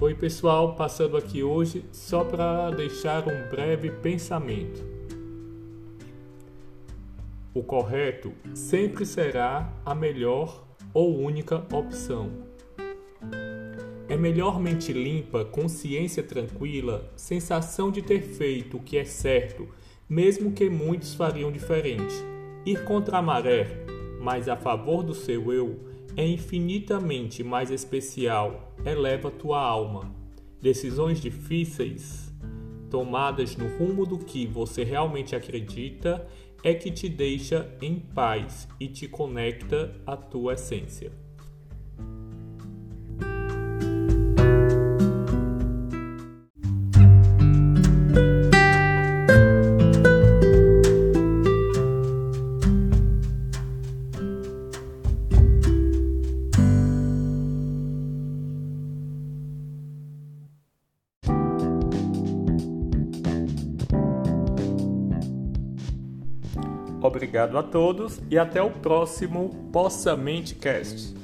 Oi, pessoal, passando aqui hoje só para deixar um breve pensamento. O correto sempre será a melhor ou única opção. É melhor mente limpa, consciência tranquila, sensação de ter feito o que é certo, mesmo que muitos fariam diferente. Ir contra a maré, mas a favor do seu eu, é infinitamente mais especial, eleva tua alma. Decisões difíceis, tomadas no rumo do que você realmente acredita, é que te deixa em paz e te conecta à tua essência. Obrigado a todos e até o próximo Possamente Cast.